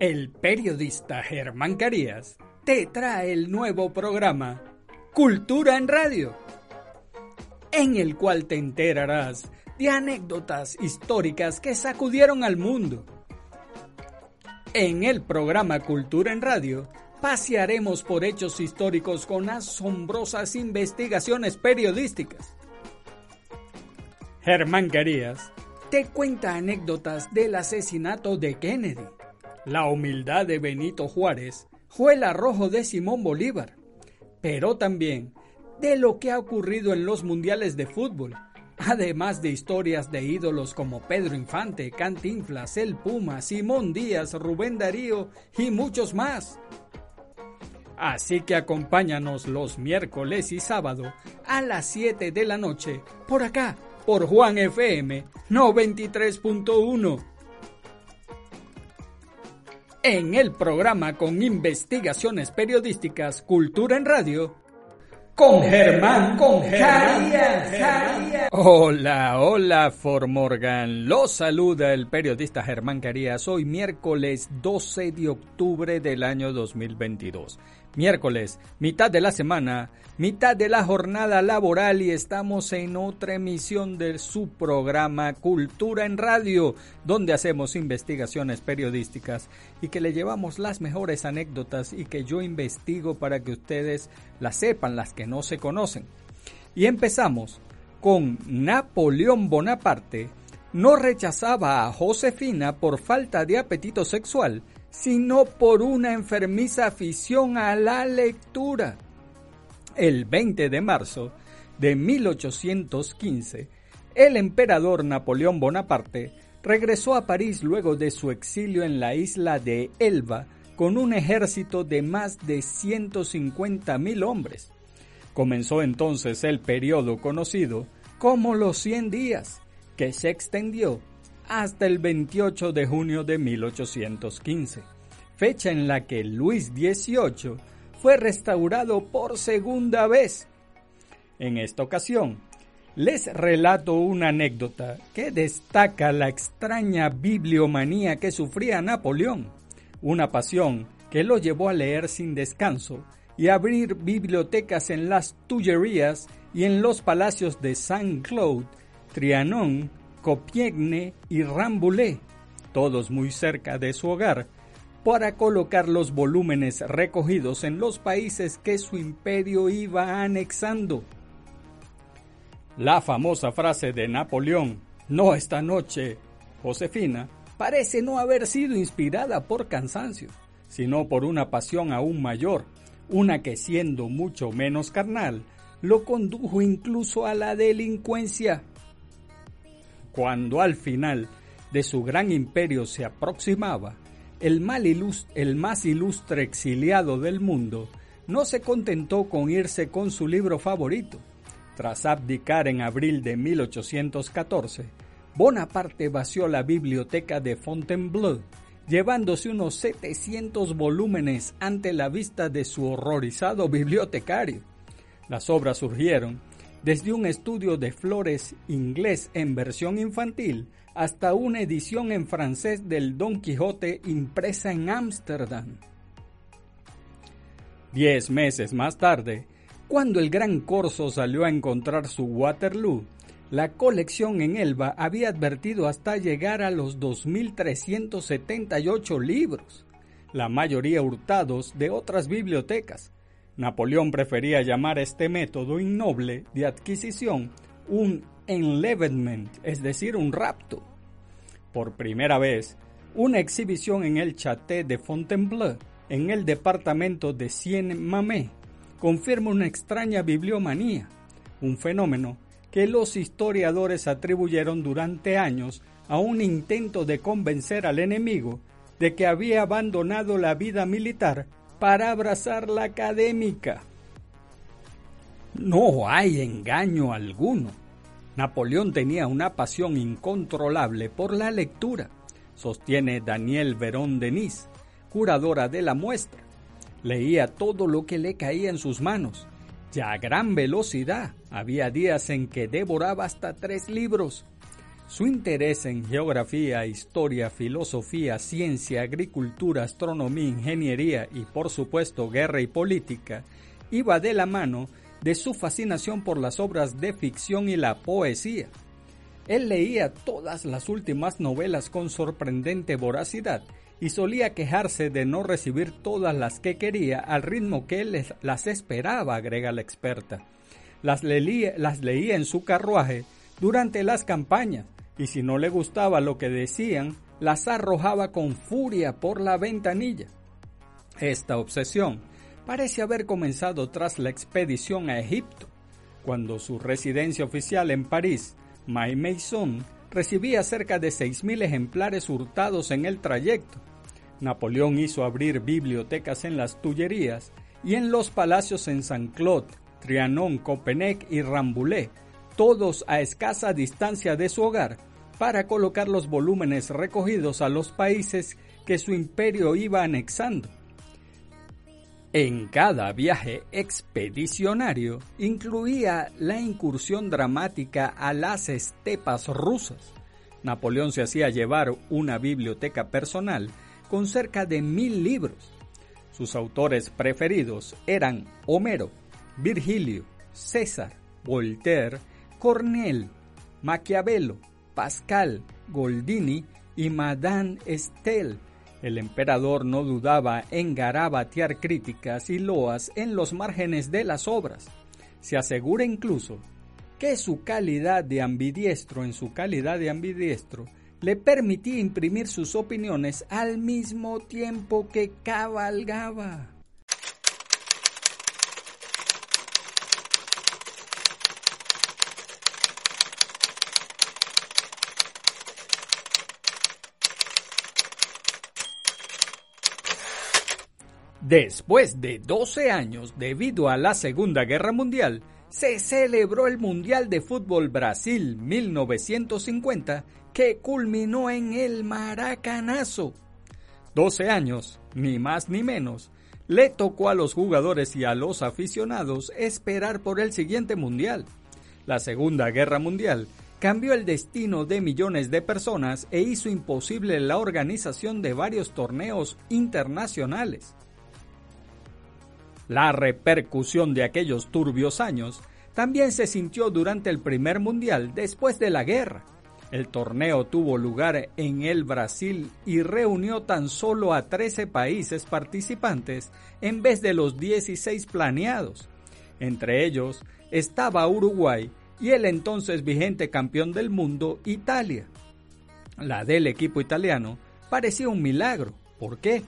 El periodista Germán Carías te trae el nuevo programa Cultura en Radio, en el cual te enterarás de anécdotas históricas que sacudieron al mundo. En el programa Cultura en Radio, pasearemos por hechos históricos con asombrosas investigaciones periodísticas. Germán Carías te cuenta anécdotas del asesinato de Kennedy, la humildad de Benito Juárez fue el arrojo de Simón Bolívar, pero también de lo que ha ocurrido en los mundiales de fútbol, además de historias de ídolos como Pedro Infante, Cantinflas, El Puma, Simón Díaz, Rubén Darío y muchos más. Así que acompáñanos los miércoles y sábado a las 7 de la noche por acá, por Juan FM 93.1. En el programa con investigaciones periodísticas Cultura en Radio, con Germán, con Germán. Hola, hola, Formorgan. Los saluda el periodista Germán Carías. Hoy miércoles 12 de octubre del año 2022 miércoles, mitad de la semana, mitad de la jornada laboral y estamos en otra emisión de su programa Cultura en Radio, donde hacemos investigaciones periodísticas y que le llevamos las mejores anécdotas y que yo investigo para que ustedes las sepan, las que no se conocen. Y empezamos con Napoleón Bonaparte no rechazaba a Josefina por falta de apetito sexual sino por una enfermiza afición a la lectura. El 20 de marzo de 1815, el emperador Napoleón Bonaparte regresó a París luego de su exilio en la isla de Elba con un ejército de más de 150.000 hombres. Comenzó entonces el periodo conocido como los 100 días, que se extendió hasta el 28 de junio de 1815, fecha en la que Luis XVIII fue restaurado por segunda vez. En esta ocasión, les relato una anécdota que destaca la extraña bibliomanía que sufría Napoleón, una pasión que lo llevó a leer sin descanso y abrir bibliotecas en las Tullerías y en los palacios de Saint-Claude, Trianon, Compiègne y Rambouillet, todos muy cerca de su hogar, para colocar los volúmenes recogidos en los países que su imperio iba anexando. La famosa frase de Napoleón, no esta noche, Josefina, parece no haber sido inspirada por cansancio, sino por una pasión aún mayor, una que siendo mucho menos carnal, lo condujo incluso a la delincuencia cuando al final de su gran imperio se aproximaba, el, más ilustre exiliado del mundo no se contentó con irse con su libro favorito. Tras abdicar en abril de 1814, Bonaparte vació la biblioteca de Fontainebleau, llevándose unos 700 volúmenes ante la vista de su horrorizado bibliotecario. Las obras surgieron desde un estudio de flores inglés en versión infantil hasta una edición en francés del Don Quijote impresa en Ámsterdam. Diez meses más tarde, cuando el gran Corso salió a encontrar su Waterloo, la colección en Elba había advertido hasta llegar a los 2.378 libros, la mayoría hurtados de otras bibliotecas, Napoleón prefería llamar este método innoble de adquisición un enlèvement, es decir, un rapto. Por primera vez, una exhibición en el Château de Fontainebleau, en el departamento de Seine-Marais, confirma una extraña bibliomanía, un fenómeno que los historiadores atribuyeron durante años a un intento de convencer al enemigo de que había abandonado la vida militar para abrazar la académica. No hay engaño alguno. Napoleón tenía una pasión incontrolable por la lectura, sostiene Daniel Verón Denis, curadora de la muestra. Leía todo lo que le caía en sus manos, ya a gran velocidad. Había días en que devoraba hasta tres libros. Su interés en geografía, historia, filosofía, ciencia, agricultura, astronomía, ingeniería y por supuesto guerra y política iba de la mano de su fascinación por las obras de ficción y la poesía. Él leía todas las últimas novelas con sorprendente voracidad y solía quejarse de no recibir todas las que quería al ritmo que él las esperaba, agrega la experta. Las leía, las leía en su carruaje durante las campañas y si no le gustaba lo que decían, las arrojaba con furia por la ventanilla. Esta obsesión parece haber comenzado tras la expedición a Egipto, cuando su residencia oficial en París, May Maison, recibía cerca de 6.000 ejemplares hurtados en el trayecto. Napoleón hizo abrir bibliotecas en las Tullerías y en los palacios en Saint-Claude, Trianon, Copenhague y Rambouillet, todos a escasa distancia de su hogar, para colocar los volúmenes recogidos a los países que su imperio iba anexando. En cada viaje expedicionario incluía la incursión dramática a las estepas rusas. Napoleón se hacía llevar una biblioteca personal con cerca de mil libros. Sus autores preferidos eran Homero, Virgilio, César, Voltaire, Cornell, Maquiavelo, Pascal, Goldini y Madame Estelle. El emperador no dudaba en garabatear críticas y loas en los márgenes de las obras. Se asegura incluso que su calidad de ambidiestro en su calidad de ambidiestro le permitía imprimir sus opiniones al mismo tiempo que cabalgaba. Después de 12 años, debido a la Segunda Guerra Mundial, se celebró el Mundial de Fútbol Brasil 1950 que culminó en el Maracanazo. 12 años, ni más ni menos, le tocó a los jugadores y a los aficionados esperar por el siguiente Mundial. La Segunda Guerra Mundial cambió el destino de millones de personas e hizo imposible la organización de varios torneos internacionales. La repercusión de aquellos turbios años también se sintió durante el primer mundial después de la guerra. El torneo tuvo lugar en el Brasil y reunió tan solo a 13 países participantes en vez de los 16 planeados. Entre ellos estaba Uruguay y el entonces vigente campeón del mundo, Italia. La del equipo italiano parecía un milagro. ¿Por qué?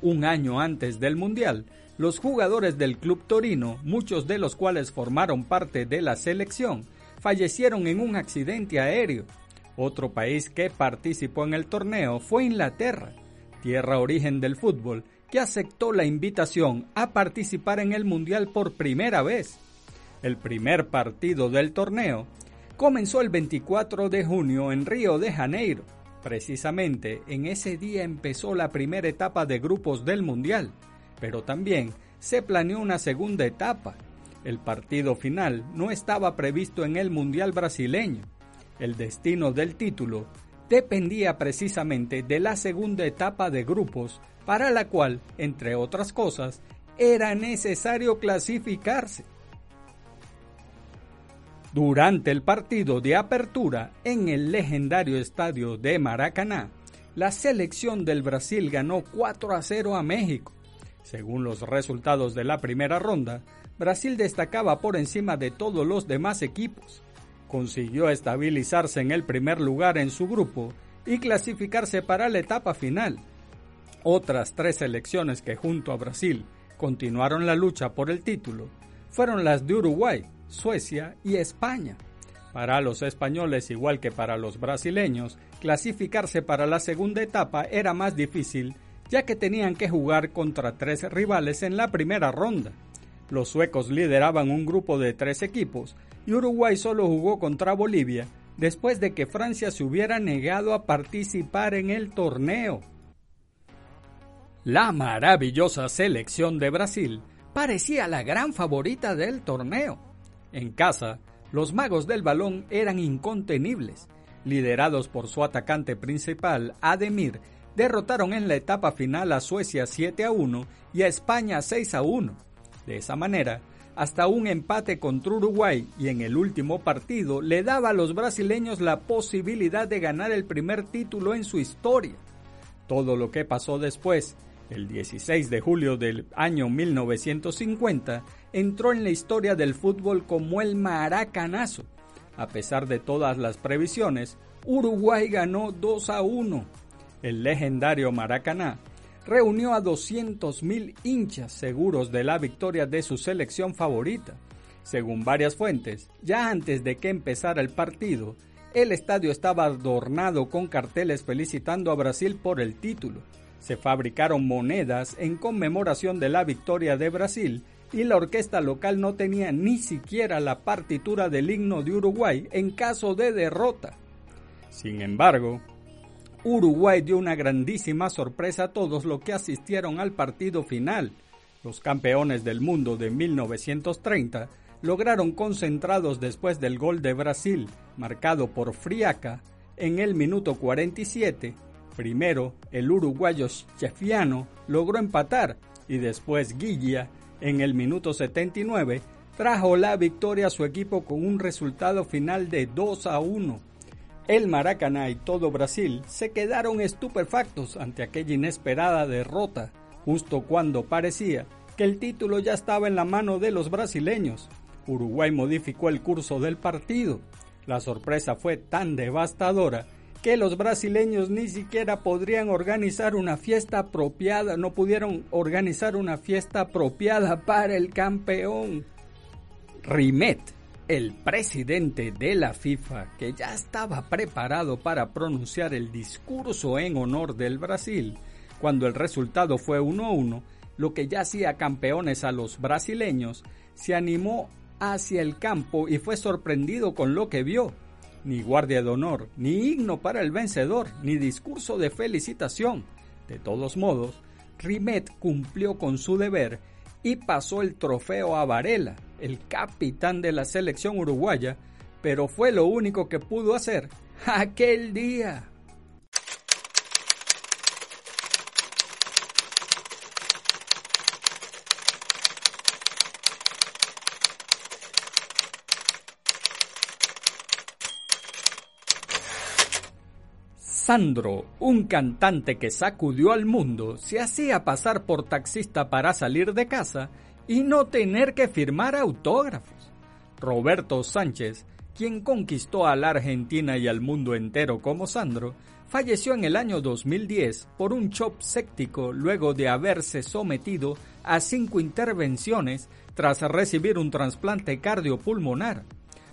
Un año antes del Mundial, los jugadores del Club Torino, muchos de los cuales formaron parte de la selección, fallecieron en un accidente aéreo. Otro país que participó en el torneo fue Inglaterra, tierra origen del fútbol, que aceptó la invitación a participar en el Mundial por primera vez. El primer partido del torneo comenzó el 24 de junio en Río de Janeiro. Precisamente en ese día empezó la primera etapa de grupos del Mundial pero también se planeó una segunda etapa. El partido final no estaba previsto en el Mundial brasileño. El destino del título dependía precisamente de la segunda etapa de grupos, para la cual, entre otras cosas, era necesario clasificarse. Durante el partido de apertura en el legendario estadio de Maracaná, la selección del Brasil ganó 4 a 0 a México. Según los resultados de la primera ronda, Brasil destacaba por encima de todos los demás equipos. Consiguió estabilizarse en el primer lugar en su grupo y clasificarse para la etapa final. Otras tres selecciones que junto a Brasil continuaron la lucha por el título fueron las de Uruguay, Suecia y España. Para los españoles, igual que para los brasileños, clasificarse para la segunda etapa era más difícil ya que tenían que jugar contra tres rivales en la primera ronda. Los suecos lideraban un grupo de tres equipos y Uruguay solo jugó contra Bolivia después de que Francia se hubiera negado a participar en el torneo. La maravillosa selección de Brasil parecía la gran favorita del torneo. En casa, los magos del balón eran incontenibles liderados por su atacante principal, Ademir, derrotaron en la etapa final a Suecia 7 a 1 y a España 6 a 1. De esa manera, hasta un empate contra Uruguay y en el último partido le daba a los brasileños la posibilidad de ganar el primer título en su historia. Todo lo que pasó después, el 16 de julio del año 1950, entró en la historia del fútbol como el maracanazo. A pesar de todas las previsiones, Uruguay ganó 2 a 1. El legendario Maracaná reunió a 200.000 hinchas seguros de la victoria de su selección favorita. Según varias fuentes, ya antes de que empezara el partido, el estadio estaba adornado con carteles felicitando a Brasil por el título. Se fabricaron monedas en conmemoración de la victoria de Brasil y la orquesta local no tenía ni siquiera la partitura del himno de Uruguay en caso de derrota. Sin embargo, Uruguay dio una grandísima sorpresa a todos los que asistieron al partido final. Los campeones del mundo de 1930 lograron concentrados después del gol de Brasil, marcado por Friaca, en el minuto 47. Primero, el uruguayo Chefiano logró empatar y después Guilla, en el minuto 79, trajo la victoria a su equipo con un resultado final de 2 a 1. El Maracaná y todo Brasil se quedaron estupefactos ante aquella inesperada derrota, justo cuando parecía que el título ya estaba en la mano de los brasileños. Uruguay modificó el curso del partido. La sorpresa fue tan devastadora que los brasileños ni siquiera podrían organizar una fiesta apropiada, no pudieron organizar una fiesta apropiada para el campeón. Rimet el presidente de la FIFA, que ya estaba preparado para pronunciar el discurso en honor del Brasil, cuando el resultado fue 1-1, lo que ya hacía campeones a los brasileños, se animó hacia el campo y fue sorprendido con lo que vio. Ni guardia de honor, ni himno para el vencedor, ni discurso de felicitación. De todos modos, Rimet cumplió con su deber y pasó el trofeo a Varela, el capitán de la selección uruguaya, pero fue lo único que pudo hacer aquel día. Sandro, un cantante que sacudió al mundo, se hacía pasar por taxista para salir de casa y no tener que firmar autógrafos. Roberto Sánchez, quien conquistó a la Argentina y al mundo entero como Sandro, falleció en el año 2010 por un shock séptico luego de haberse sometido a cinco intervenciones tras recibir un trasplante cardiopulmonar.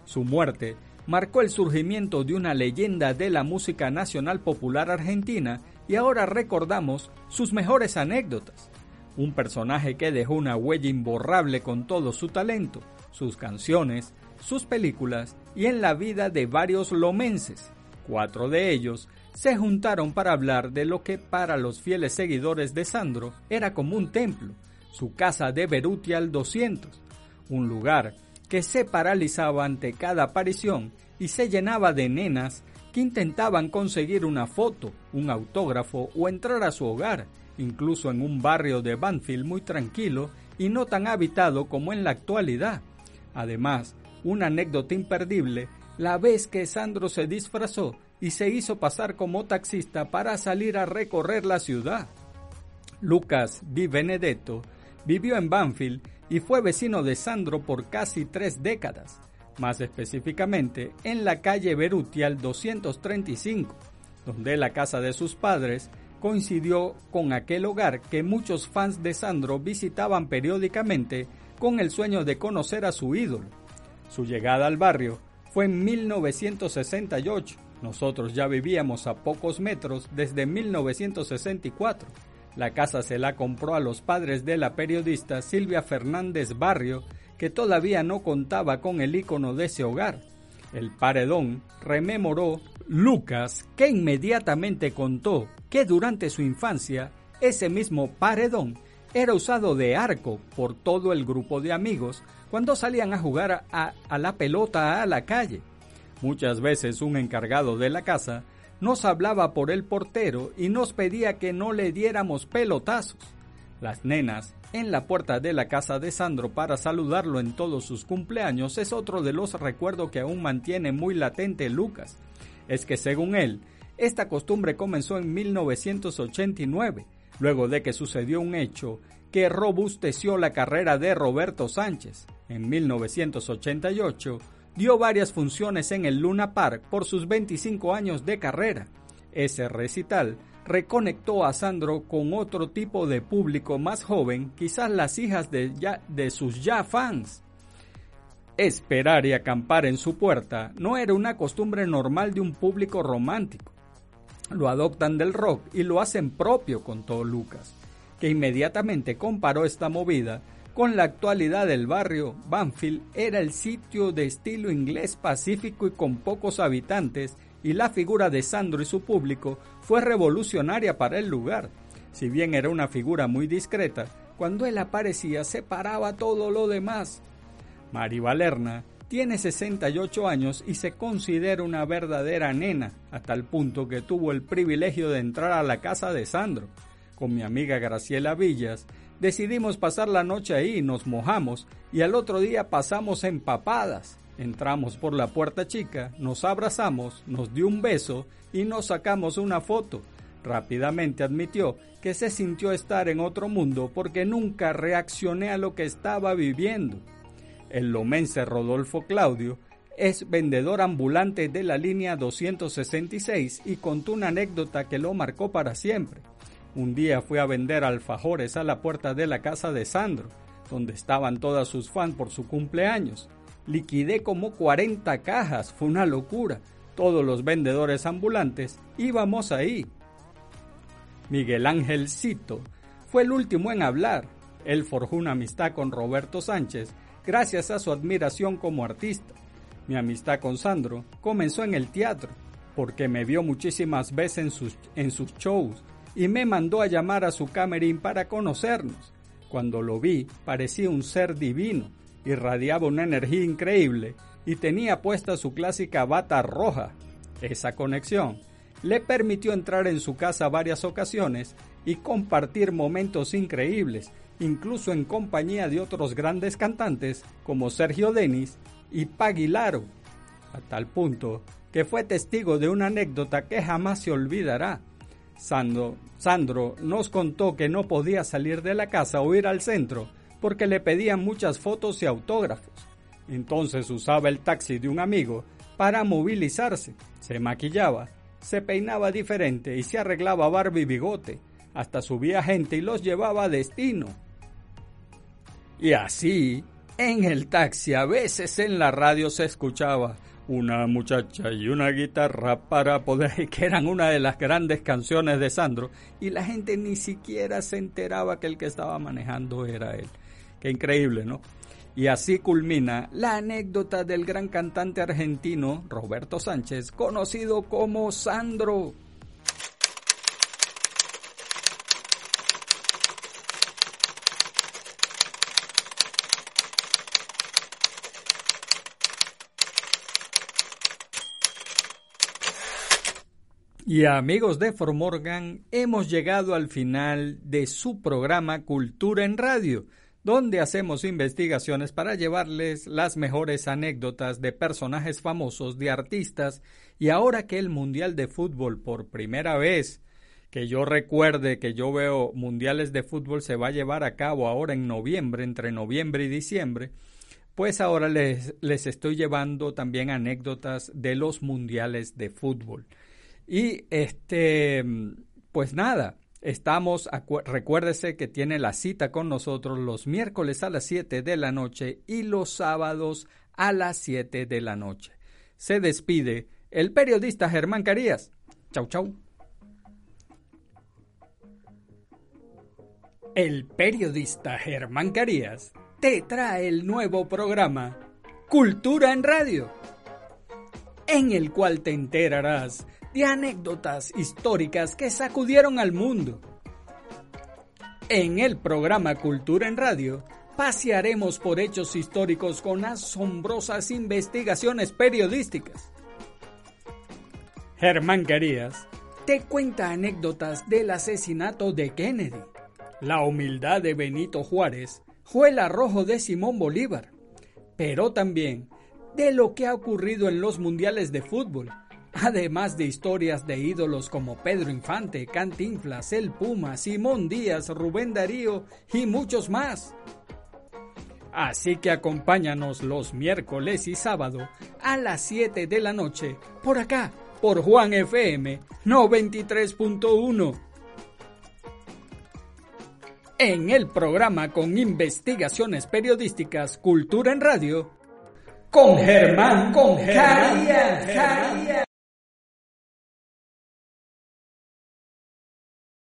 Su muerte marcó el surgimiento de una leyenda de la música nacional popular argentina y ahora recordamos sus mejores anécdotas un personaje que dejó una huella imborrable con todo su talento, sus canciones, sus películas y en la vida de varios lomenses. Cuatro de ellos se juntaron para hablar de lo que para los fieles seguidores de Sandro era como un templo, su casa de Beruti al 200, un lugar que se paralizaba ante cada aparición y se llenaba de nenas que intentaban conseguir una foto, un autógrafo o entrar a su hogar incluso en un barrio de Banfield muy tranquilo y no tan habitado como en la actualidad. Además, una anécdota imperdible, la vez que Sandro se disfrazó y se hizo pasar como taxista para salir a recorrer la ciudad. Lucas Di Benedetto vivió en Banfield y fue vecino de Sandro por casi tres décadas, más específicamente en la calle Berutial 235, donde la casa de sus padres coincidió con aquel hogar que muchos fans de Sandro visitaban periódicamente con el sueño de conocer a su ídolo. Su llegada al barrio fue en 1968. Nosotros ya vivíamos a pocos metros desde 1964. La casa se la compró a los padres de la periodista Silvia Fernández Barrio, que todavía no contaba con el icono de ese hogar. El paredón rememoró Lucas, que inmediatamente contó que durante su infancia ese mismo paredón era usado de arco por todo el grupo de amigos cuando salían a jugar a, la pelota a la calle. Muchas veces un encargado de la casa nos hablaba por el portero y nos pedía que no le diéramos pelotazos. Las nenas en la puerta de la casa de Sandro para saludarlo en todos sus cumpleaños es otro de los recuerdos que aún mantiene muy latente Lucas. Es que según él, esta costumbre comenzó en 1989, luego de que sucedió un hecho que robusteció la carrera de Roberto Sánchez. En 1988 dio varias funciones en el Luna Park por sus 25 años de carrera. Ese recital reconectó a Sandro con otro tipo de público más joven, quizás las hijas de, de sus ya fans. Esperar y acampar en su puerta no era una costumbre normal de un público romántico. Lo adoptan del rock y lo hacen propio, contó Lucas, que inmediatamente comparó esta movida con la actualidad del barrio. Banfield era el sitio de estilo inglés pacífico y con pocos habitantes y la figura de Sandro y su público fue revolucionaria para el lugar. Si bien era una figura muy discreta, cuando él aparecía separaba todo lo demás. Mari Valerna tiene 68 años y se considera una verdadera nena, hasta el punto que tuvo el privilegio de entrar a la casa de Sandro. Con mi amiga Graciela Villas, decidimos pasar la noche ahí, nos mojamos y al otro día pasamos empapadas. Entramos por la puerta chica, nos abrazamos, nos dio un beso y nos sacamos una foto. Rápidamente admitió que se sintió estar en otro mundo porque nunca reaccioné a lo que estaba viviendo. El lomense Rodolfo Claudio es vendedor ambulante de la línea 266 y contó una anécdota que lo marcó para siempre. Un día fue a vender alfajores a la puerta de la casa de Sandro, donde estaban todas sus fans por su cumpleaños. Liquidé como 40 cajas, fue una locura. Todos los vendedores ambulantes íbamos ahí. Miguel Ángel Cito fue el último en hablar. Él forjó una amistad con Roberto Sánchez gracias a su admiración como artista. Mi amistad con Sandro comenzó en el teatro, porque me vio muchísimas veces en sus, en sus shows y me mandó a llamar a su camerín para conocernos. Cuando lo vi, parecía un ser divino irradiaba una energía increíble y tenía puesta su clásica bata roja. Esa conexión le permitió entrar en su casa varias ocasiones y compartir momentos increíbles, incluso en compañía de otros grandes cantantes como Sergio Denis y Paguilaro, a tal punto que fue testigo de una anécdota que jamás se olvidará. Sandro, Sandro nos contó que no podía salir de la casa o ir al centro porque le pedían muchas fotos y autógrafos. Entonces usaba el taxi de un amigo para movilizarse, se maquillaba, se peinaba diferente y se arreglaba barba y bigote, hasta subía gente y los llevaba a destino. Y así, en el taxi, a veces en la radio se escuchaba una muchacha y una guitarra para poder, que eran una de las grandes canciones de Sandro, y la gente ni siquiera se enteraba que el que estaba manejando era él. Qué increíble, ¿no? Y así culmina la anécdota del gran cantante argentino Roberto Sánchez, conocido como Sandro. Y amigos de Formorgan, hemos llegado al final de su programa Cultura en Radio donde hacemos investigaciones para llevarles las mejores anécdotas de personajes famosos, de artistas, y ahora que el Mundial de Fútbol por primera vez, que yo recuerde que yo veo mundiales de fútbol se va a llevar a cabo ahora en noviembre, entre noviembre y diciembre, pues ahora les, les estoy llevando también anécdotas de los mundiales de fútbol. Y este, pues nada, Estamos, recuérdese que tiene la cita con nosotros los miércoles a las 7 de la noche y los sábados a las 7 de la noche. Se despide el periodista Germán Carías. Chau, chau. El periodista Germán Carías te trae el nuevo programa Cultura en Radio, en el cual te enterarás de anécdotas históricas que sacudieron al mundo. En el programa Cultura en Radio, pasearemos por hechos históricos con asombrosas investigaciones periodísticas. Germán Carías te cuenta anécdotas del asesinato de Kennedy, la humildad de Benito Juárez el arrojo de Simón Bolívar, pero también de lo que ha ocurrido en los mundiales de fútbol, además de historias de ídolos como Pedro Infante, Cantinflas, El Puma, Simón Díaz, Rubén Darío y muchos más. Así que acompáñanos los miércoles y sábado a las 7 de la noche por acá, por Juan FM 93.1 en el programa con investigaciones periodísticas Cultura en Radio con Germán con Germán.